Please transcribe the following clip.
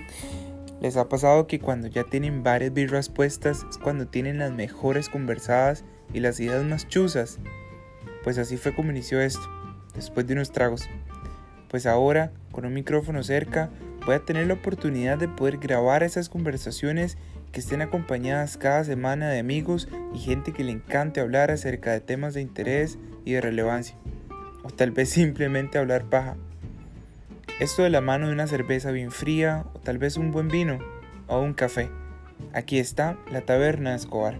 ¿Les ha pasado que cuando ya tienen varias birras puestas es cuando tienen las mejores conversadas y las ideas más chuzas? Pues así fue como inició esto, después de unos tragos. Pues ahora, con un micrófono cerca, voy a tener la oportunidad de poder grabar esas conversaciones que estén acompañadas cada semana de amigos y gente que le encante hablar acerca de temas de interés y de relevancia. O tal vez simplemente hablar paja. Esto de la mano de una cerveza bien fría o tal vez un buen vino o un café. Aquí está la taberna de Escobar.